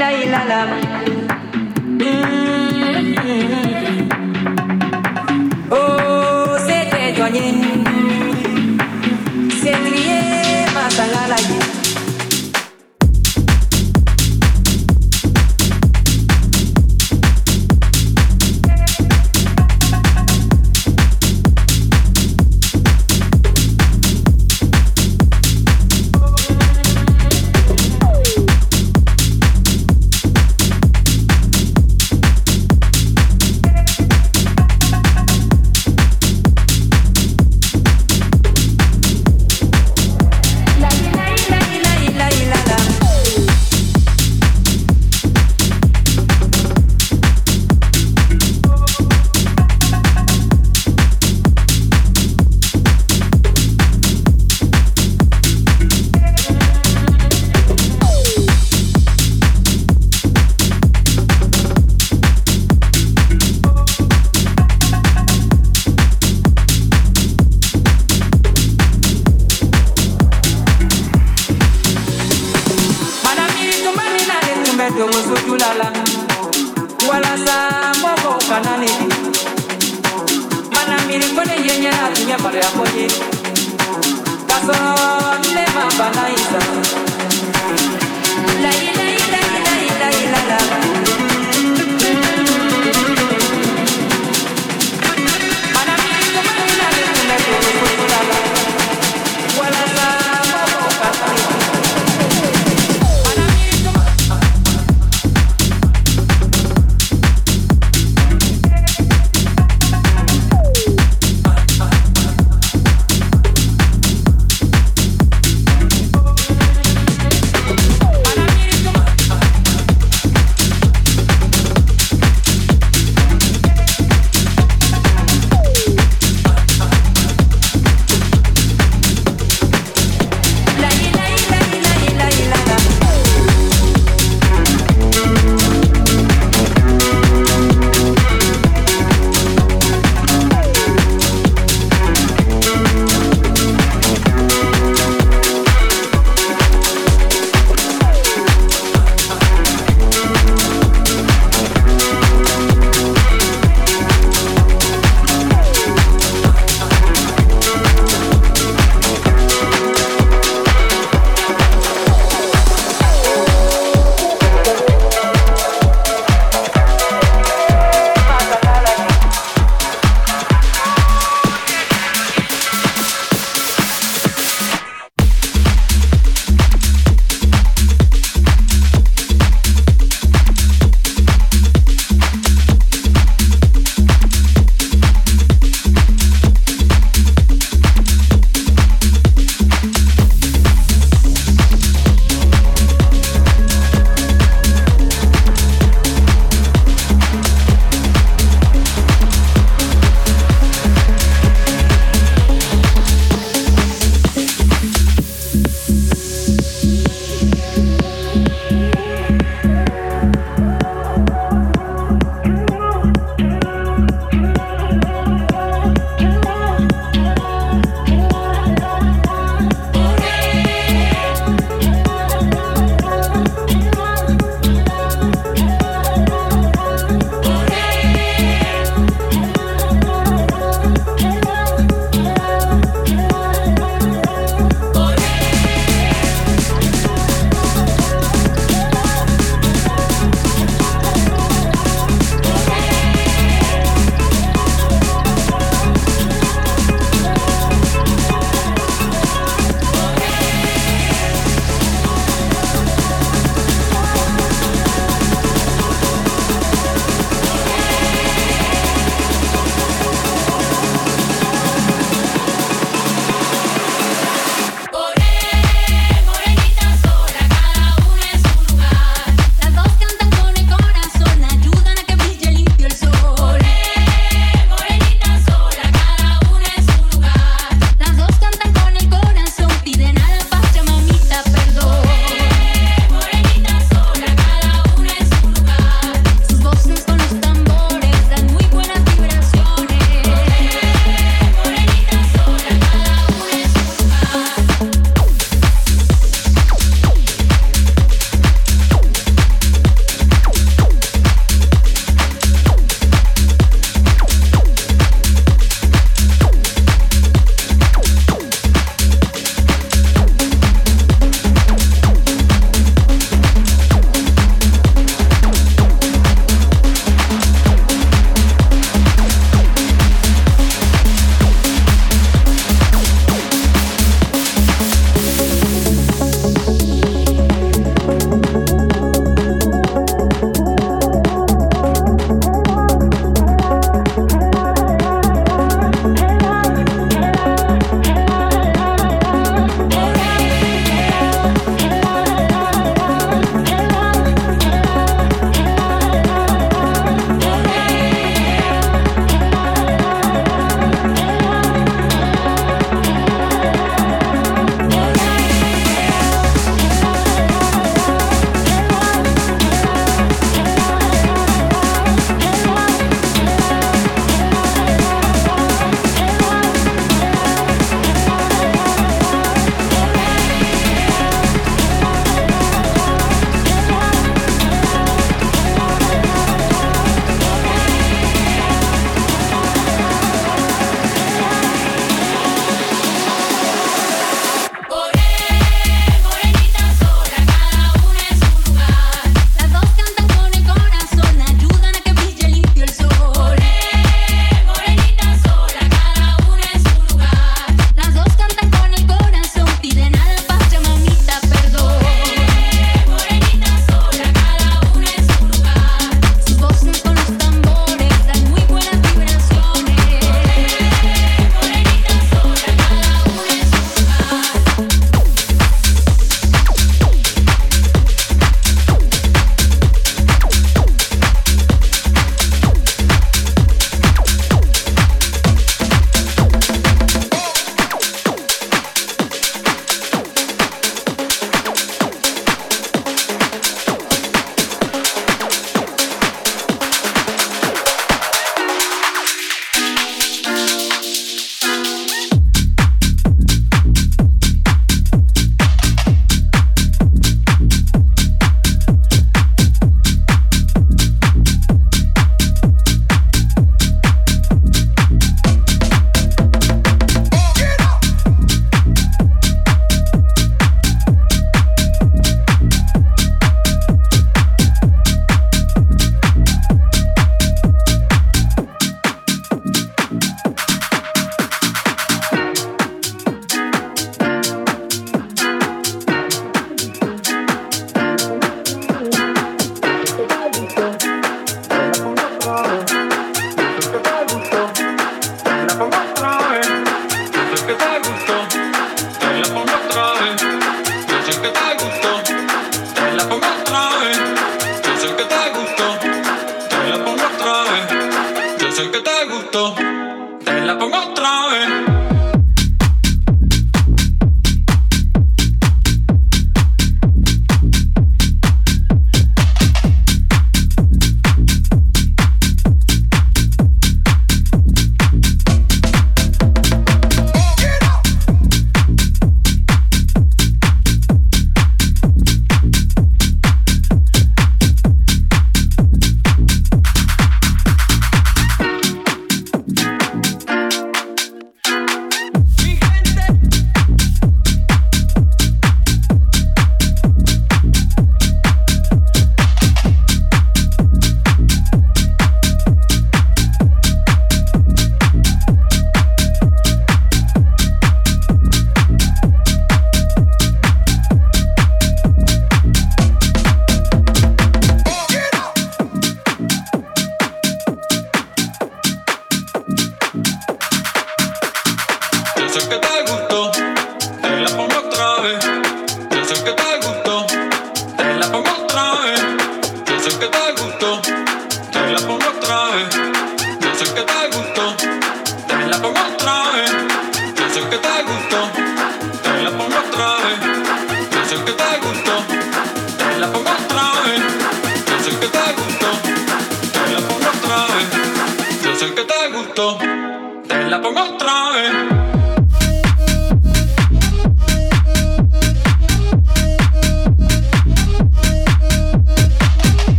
la la la. Oh, c'était doyen. C'est trié, ma salade.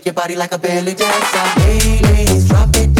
shake your body like a belly dancer. Ladies, drop it.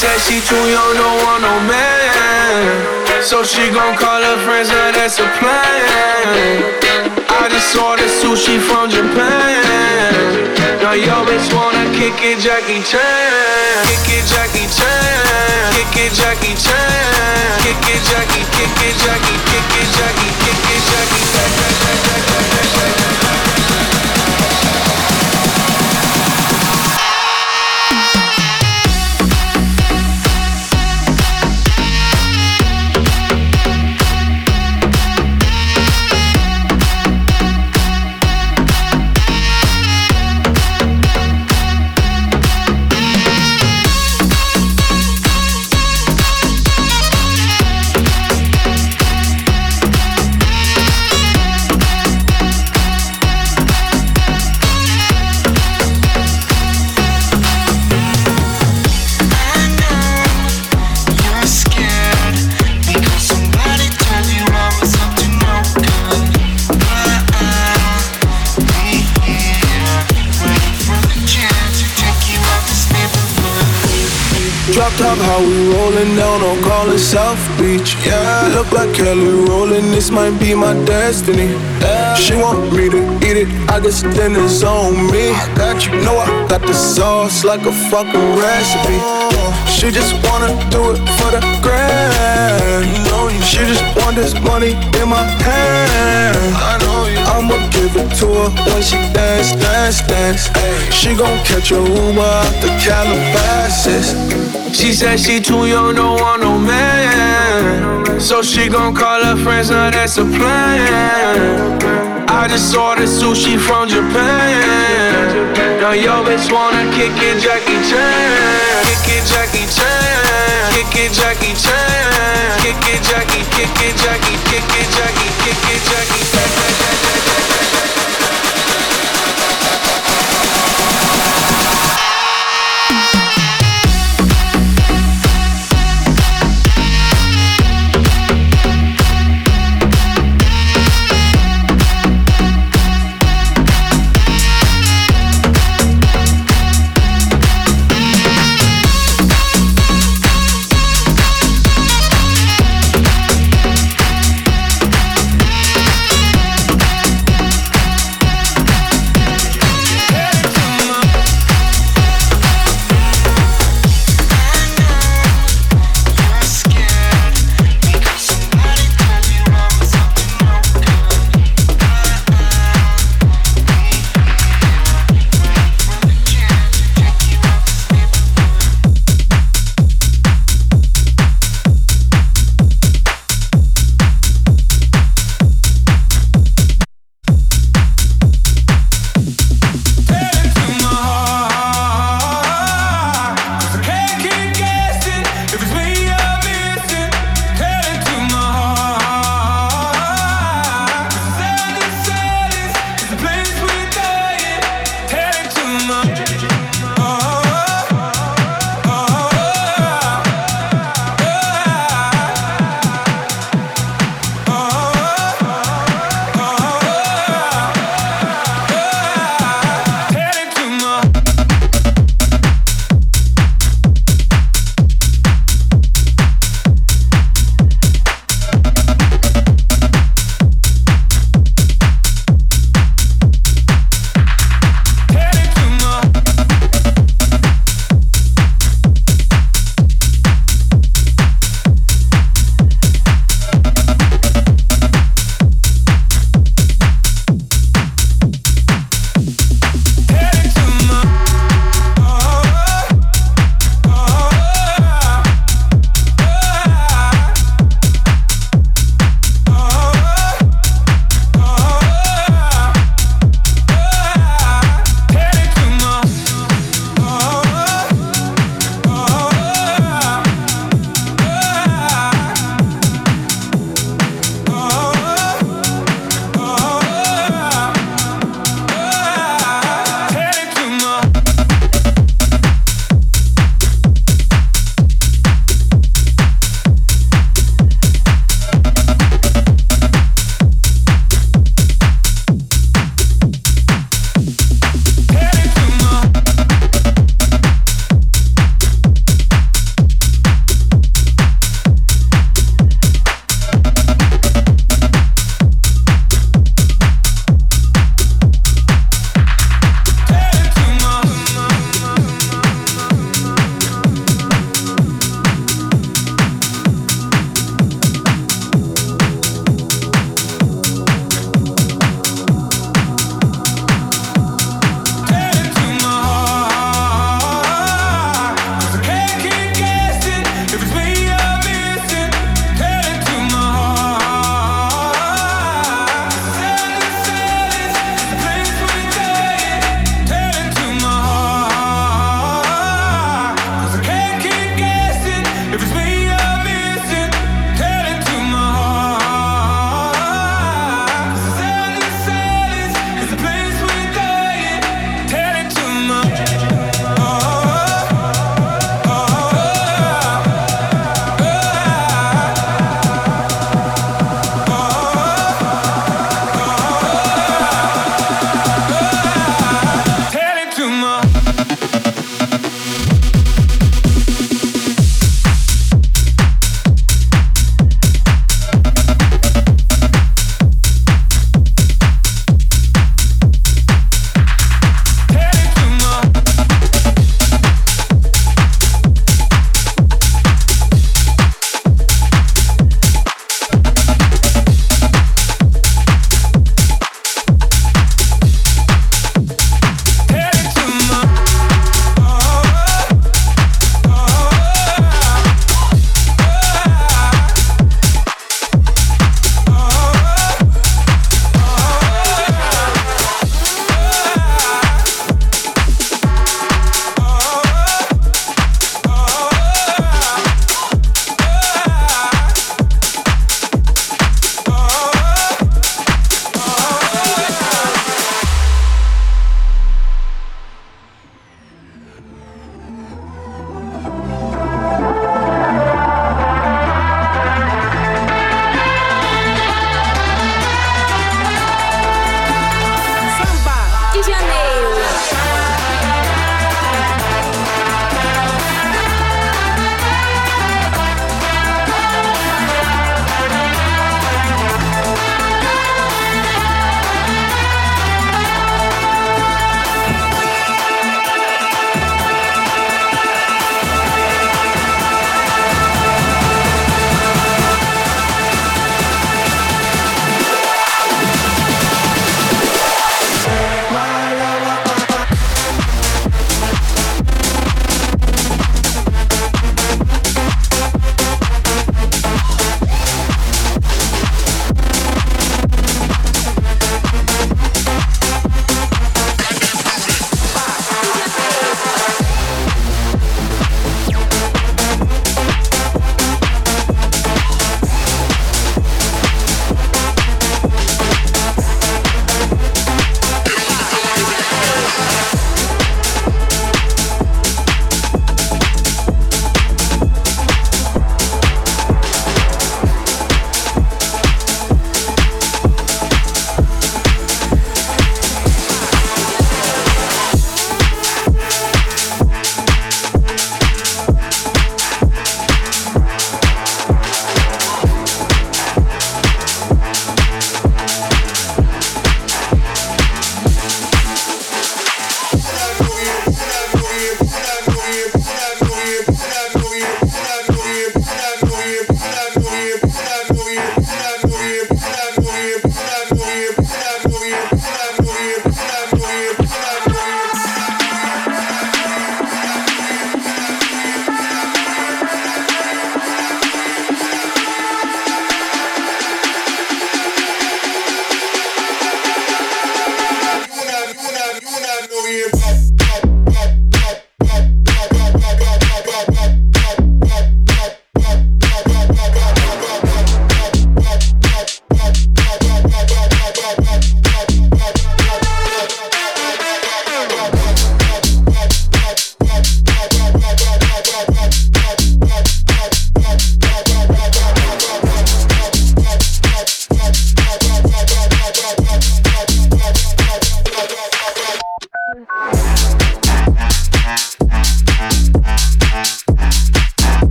Said she too young, don't want no man. So she gon' call her friends, now that's a plan. I just ordered sushi from Japan. Now yo bitch wanna kick it, Jackie Chan. Kick it, Jackie Chan. Kick it, Jackie Chan. Kick it, Jackie. Kick it, Jackie. Kick it, Jackie. Kick it, Jackie. On call it South Beach. Yeah, look like Kelly rolling. This might be my destiny. She want me to eat it. I guess then it's on me. I got you. Know I got the sauce like a fucking recipe. She just wanna do it for the grand. She just want this money in my hand. I know you. I'ma give it to her when she dance, dance, dance. She gon' catch a Uber out the Calabasas. She said she too young, don't want no man. So she gon' call her friends, now that's a plan. I just ordered sushi from Japan. Now yo bitch wanna kick it, Jackie Chan. Kick it, Jackie Chan. Kick it, Jackie. Kick it, Jackie. Kick it, Jackie. Kick it, Jackie.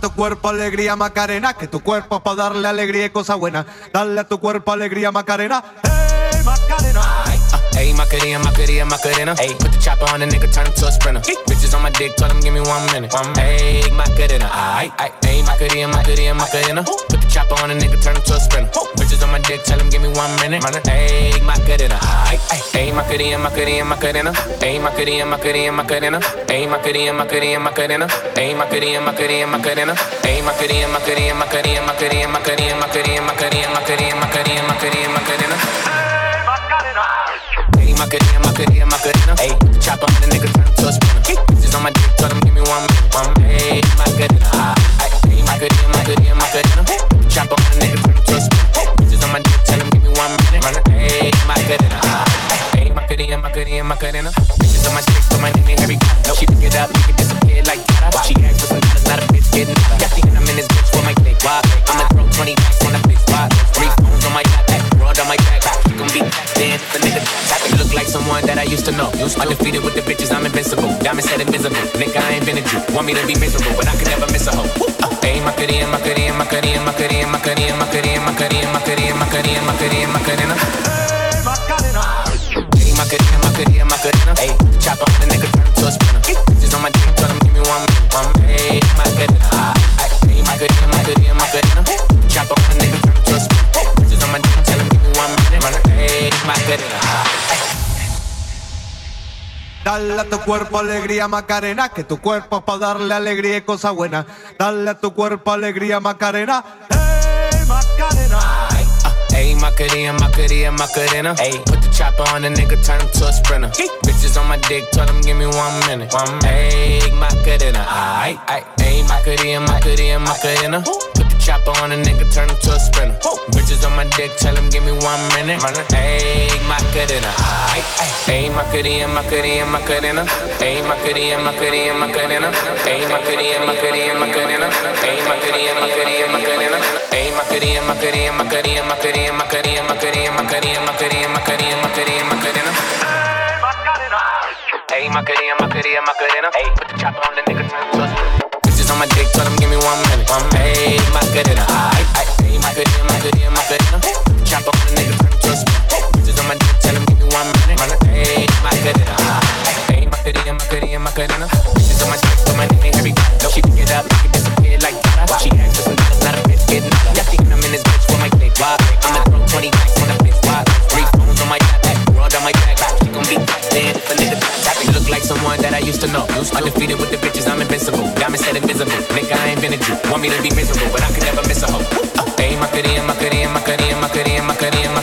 A tu cuerpo alegría Macarena, que tu cuerpo es para darle alegría y cosa buena. Dale a tu cuerpo alegría Macarena. Hey Macarena. Ayy, Macarena, Macarena, Macarena. Ayy, put the chopper on the nigga, turn him to a sprinter. Bitches on my dick, tell him give me one minute. One Ayy, Macarena, aight, aight. Ayy, Macarena, Macarena, Macarena. Put chopper on the nigga, turn him to a sprinter. Bitches on my dick, tell him give me one minute. Ayy, Macarena. Ayy, Macarena, Macarena, Macarena. Ayy, Macarena, Macarena, Macarena. Ayy, Macarena, Macarena, Macarena. Ayy, Macarena, Macarena, Macarena. Ayy, Macarena, Macarena, Macarena, Macarena, Macarena, Macarena, Macarena, Macarena, Macarena, Macarena, Macarena. Ayy, Macarena, Macarena, Macarena. Ayy, chop on the nigga, me to be miserable, but I could never miss a hoe. Ain't uh. my cutie and my cutie and my cutie my cutie my cutie my cutie. Cuerpo alegría Macarena, que tu cuerpo es para darle alegría y cosa buena. Dale a tu cuerpo alegría Macarena. Hey Macarena. Ayy, Macarena, Macarena, Macarena. Ayy, put the chopper on the nigga, turn him to a sprinter. Bitches on my dick, tell him give me one minute. One Ayy, Macarena, aight. Ayy, Macarena, Macarena, Macarena. Chopper on the nigga, turn him to a sprinter. Bitches on my dick, tell him give me one minute. Ayy, Macarena. Ayy, Macarena, Macarena, Macarena. Ayy, Macarena, Macarena, Macarena. Ayy, Macarena, Macarena, Macarena. Ayy, Macarena, Macarena, Macarena. Ayy, Macarena, Macarena, Macarena, Macarena, Macarena, Macarena, Macarena, Macarena, Macarena, Macarena, Macarena. Ayy, Macarena, Macarena, Macarena. Ayy, put the chopper on the nigga, turn him to a sprinter. My dick, tell him give me one minute. One Ayy, Macarena, aight, aight. Ayy, Macarena, Macarena. Chopper on the nigga, turn him to a sprinter. Bitches on my dick, tell him give me one minute. Ayy, Macarena. Ayy, Macarena, Macarena, Macarena. Bitches on my dick, so my name used to know. Used to. Undefeated with the bitches, I'm invincible. Diamond said invisible. Nigga, I invented you. Want me to be miserable, but I could never miss a hoe. Uh, hey, my cutie, my cutie, my cutie, my cutie, my cutie, my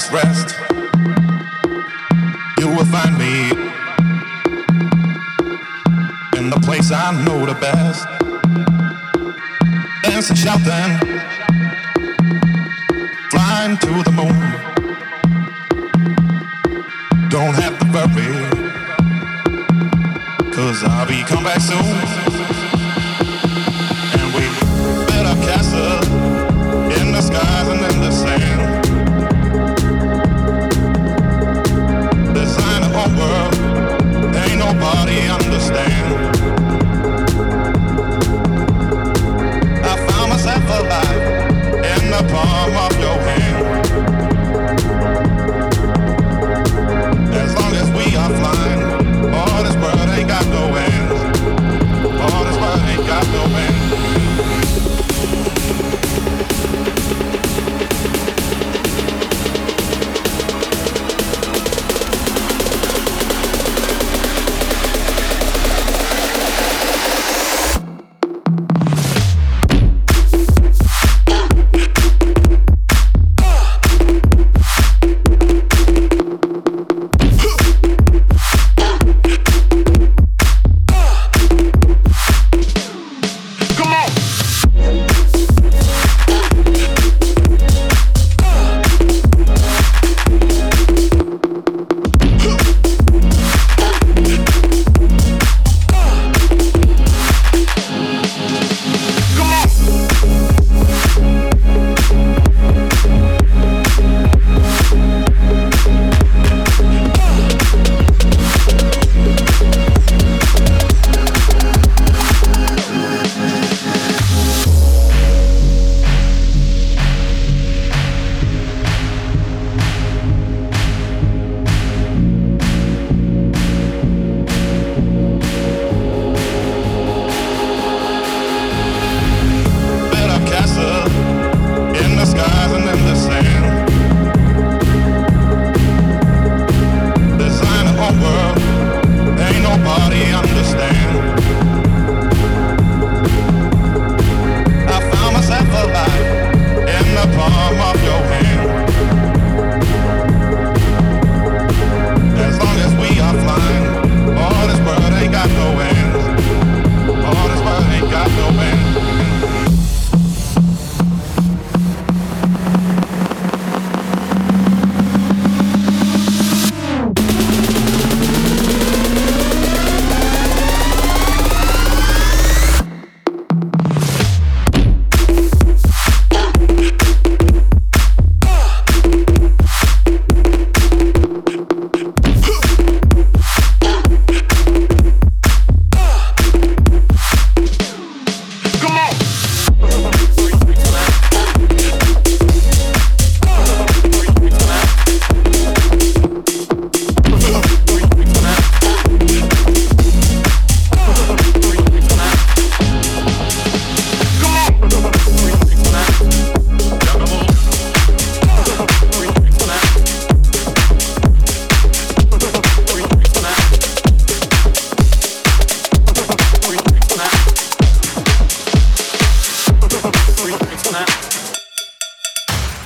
saddest rest.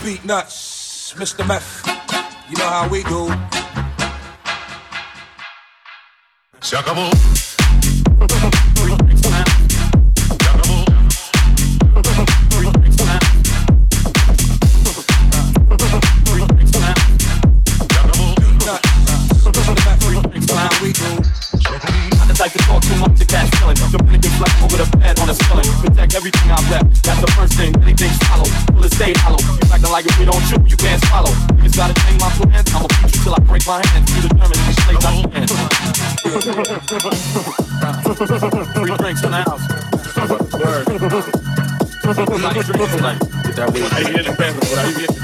Beatnuts, Mr. Meth. You know how we do. Se acabó. I'm to talk too much to catch feeling. The renegade flex over the bed on the ceiling. Protect everything I rep. That's the first thing. Anything's it stay hollow? You acting like if we don't shoot, you can't swallow. Niggas gotta change my plans. I'ma beat you till I break my hands. You determined to slay my hands. Free drinks in the house. Word. Drinks tonight. Get that weed. Ahí viene el perro, por ahí viene.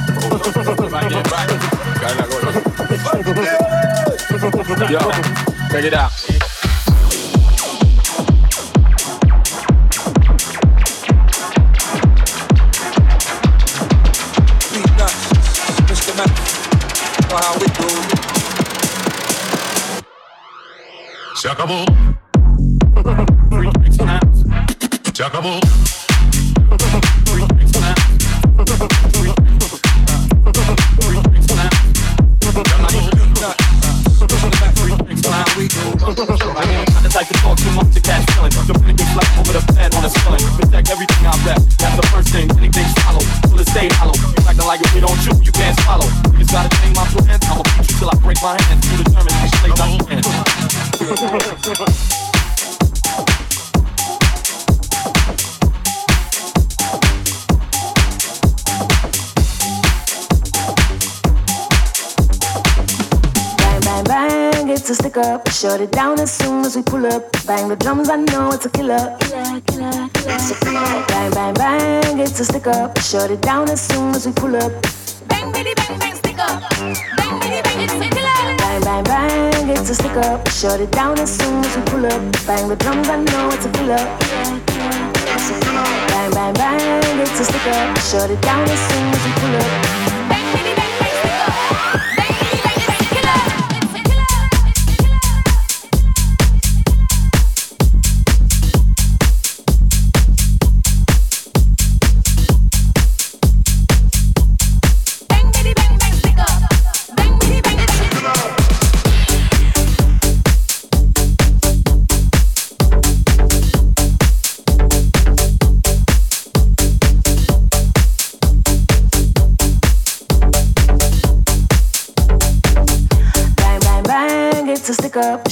Right there, right. Cállate, gordo. Yo, check it out. Se acabó. Se acabó. Shut it down as soon as we pull up. Bang the drums, I know it's a killer. Killer, killer, killer. Bang, bang, bang, it's a stick up. Shut it down as soon as we pull up. Bang, bitty, bang, bang, stick up. Bang, bitty, bang, it's a killer. Bang, bang, bang, it's a stick up. Shut it down as soon as we pull up. Bang the drums, I know it's a killer. Bang, bang, bang, it's a stick up. Shut it down as soon as we pull up.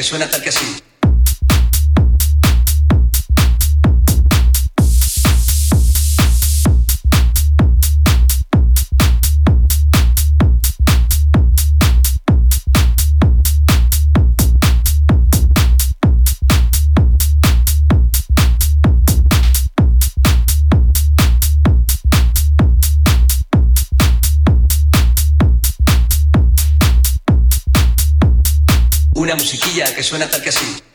Que suena que suena tal que así.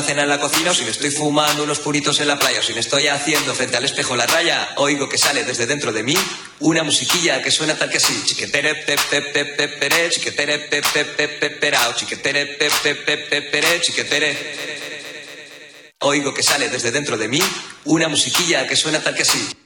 una cena en la cocina, o si me estoy fumando unos puritos en la playa, o si me estoy haciendo frente al espejo la raya, oigo que sale desde dentro de mí una musiquilla que suena tal que así. Chiquetere, pepe, pepe, pere, chiquetere, pepe, pepe, perao, chiquetere, pepe, pepe, pere, chiquetere. Oigo que sale desde dentro de mí una musiquilla que suena tal que así.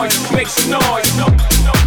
noise, make some noise. noise.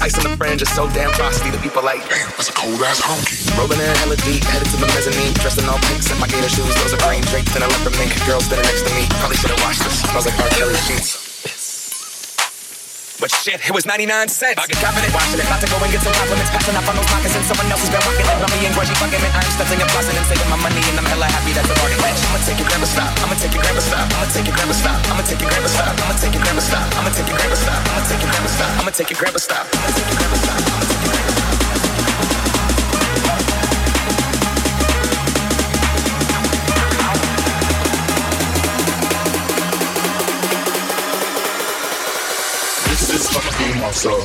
Ice on the fringe is so damn frosty. The people like, damn, that's a cold ass honky. Rolling in hella deep, headed to the mezzanine. Dressed in all pink, and my gator shoes. Those are green draped in a leopard mink. Girl standing next to me. Probably should have washed this. Smells like R. Kelly sheets. But shit, it was 99 cents. I get confident watching it. About to go and get some compliments. Passing up on those moccasins. Someone else has been rocking it. Rummy and grudgy fucking it. I'm stuffing and flossing and saving my money. And I'm hella happy that's a bargain. Bitch, I'ma take your grandma stop. I'ma take your grandma stop. I'ma take your grandma stop. I'ma take your grandma stop. I'ma take your grandma stop. I'ma take your grandma stop. I'ma take your grandma stop. I'ma take your grandma stop. I'ma take your grandma stop. I'ma take your grandma stop. so.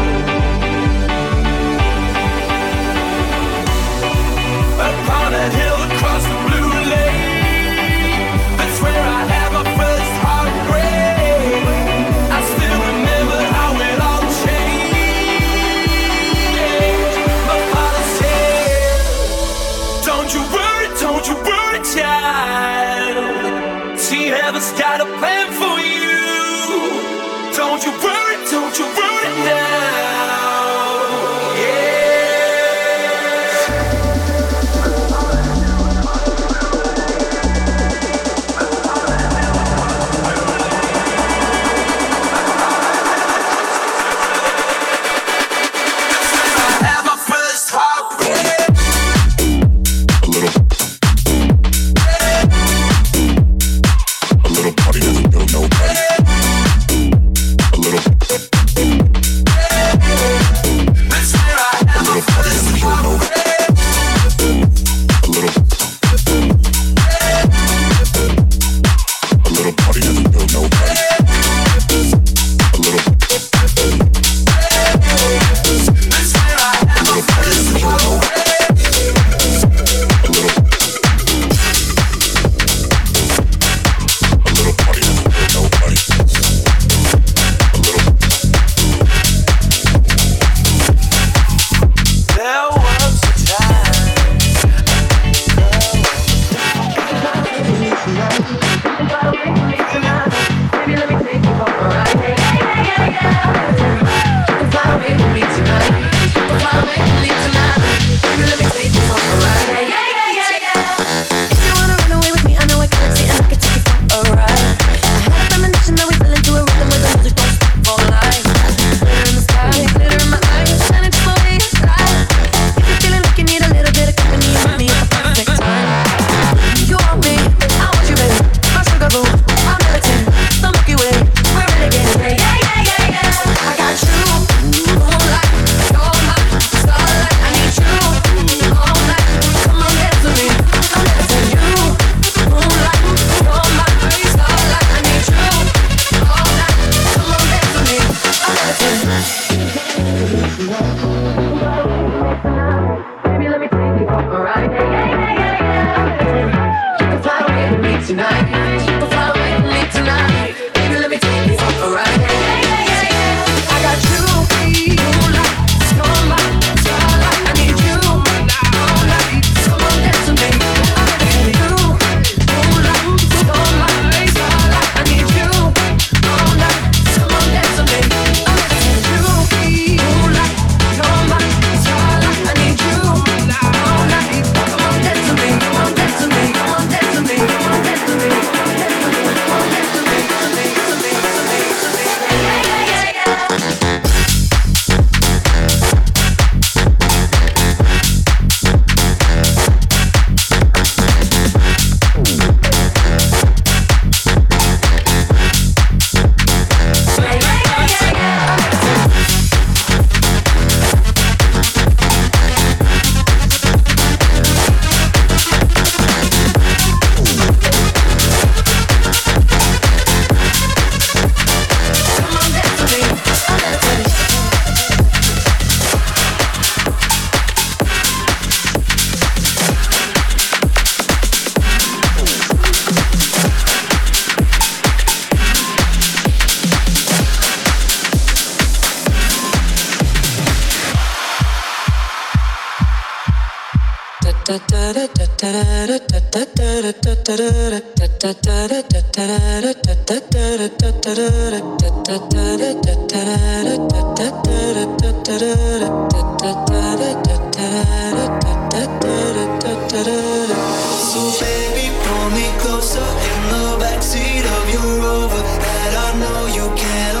Closer in the backseat of your rover that I know you can't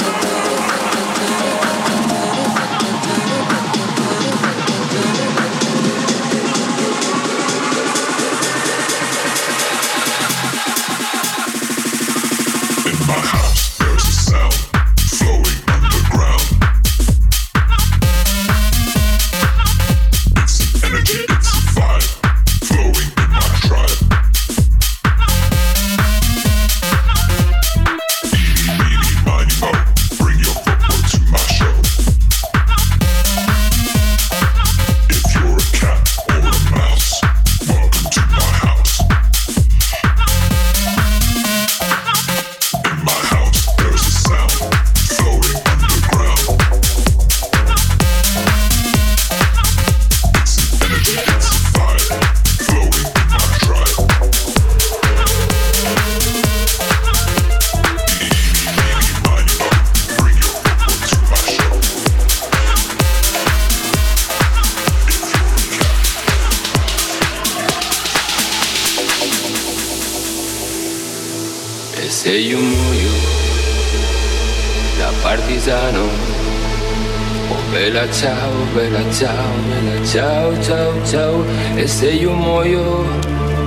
E sei un muoio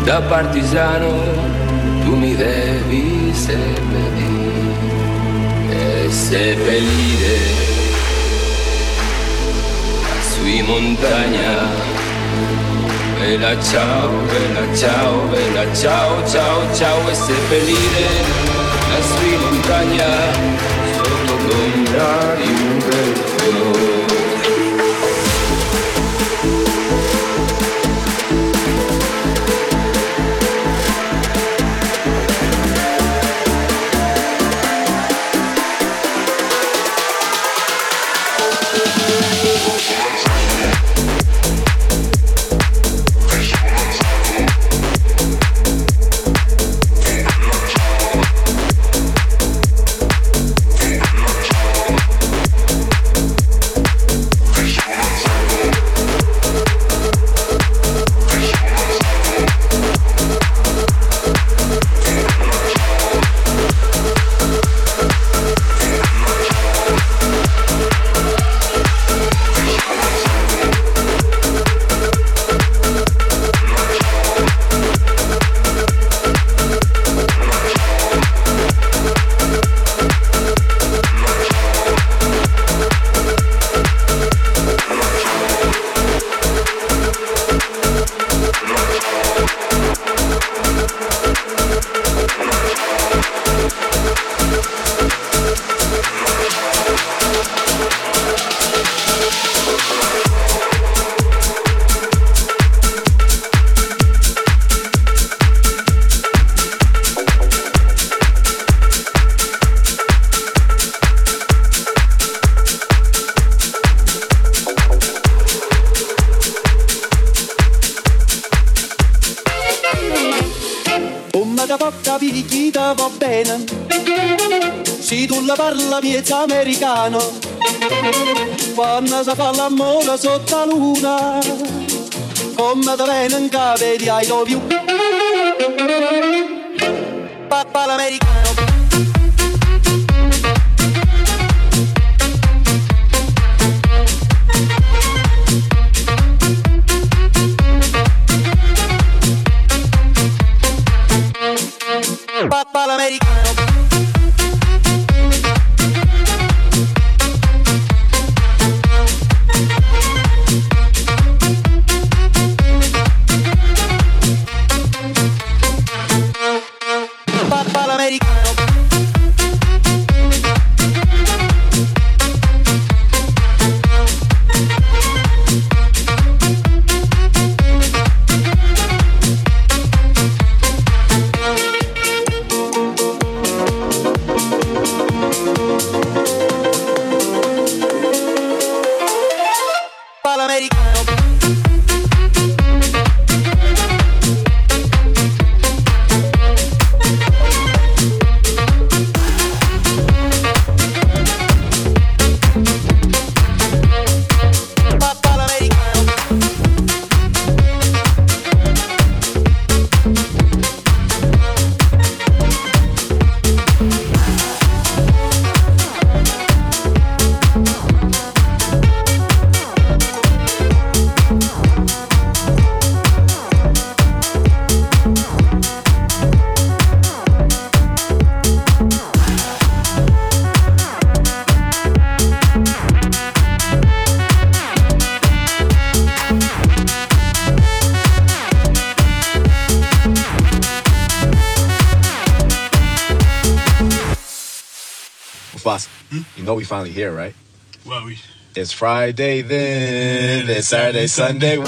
da partigiano Tu mi devi seppellire E seppellire Sui montagna Bella ciao, bella ciao, bella ciao, ciao, ciao e seppellire la sua montagna sotto l'ombra di un bel la parla miezza americano. Quando si fa l'amore sotto la luna Come da bene in cave di I love you. Papà l'americano here, right? Well, we. It's Friday then. It's Saturday, Sunday.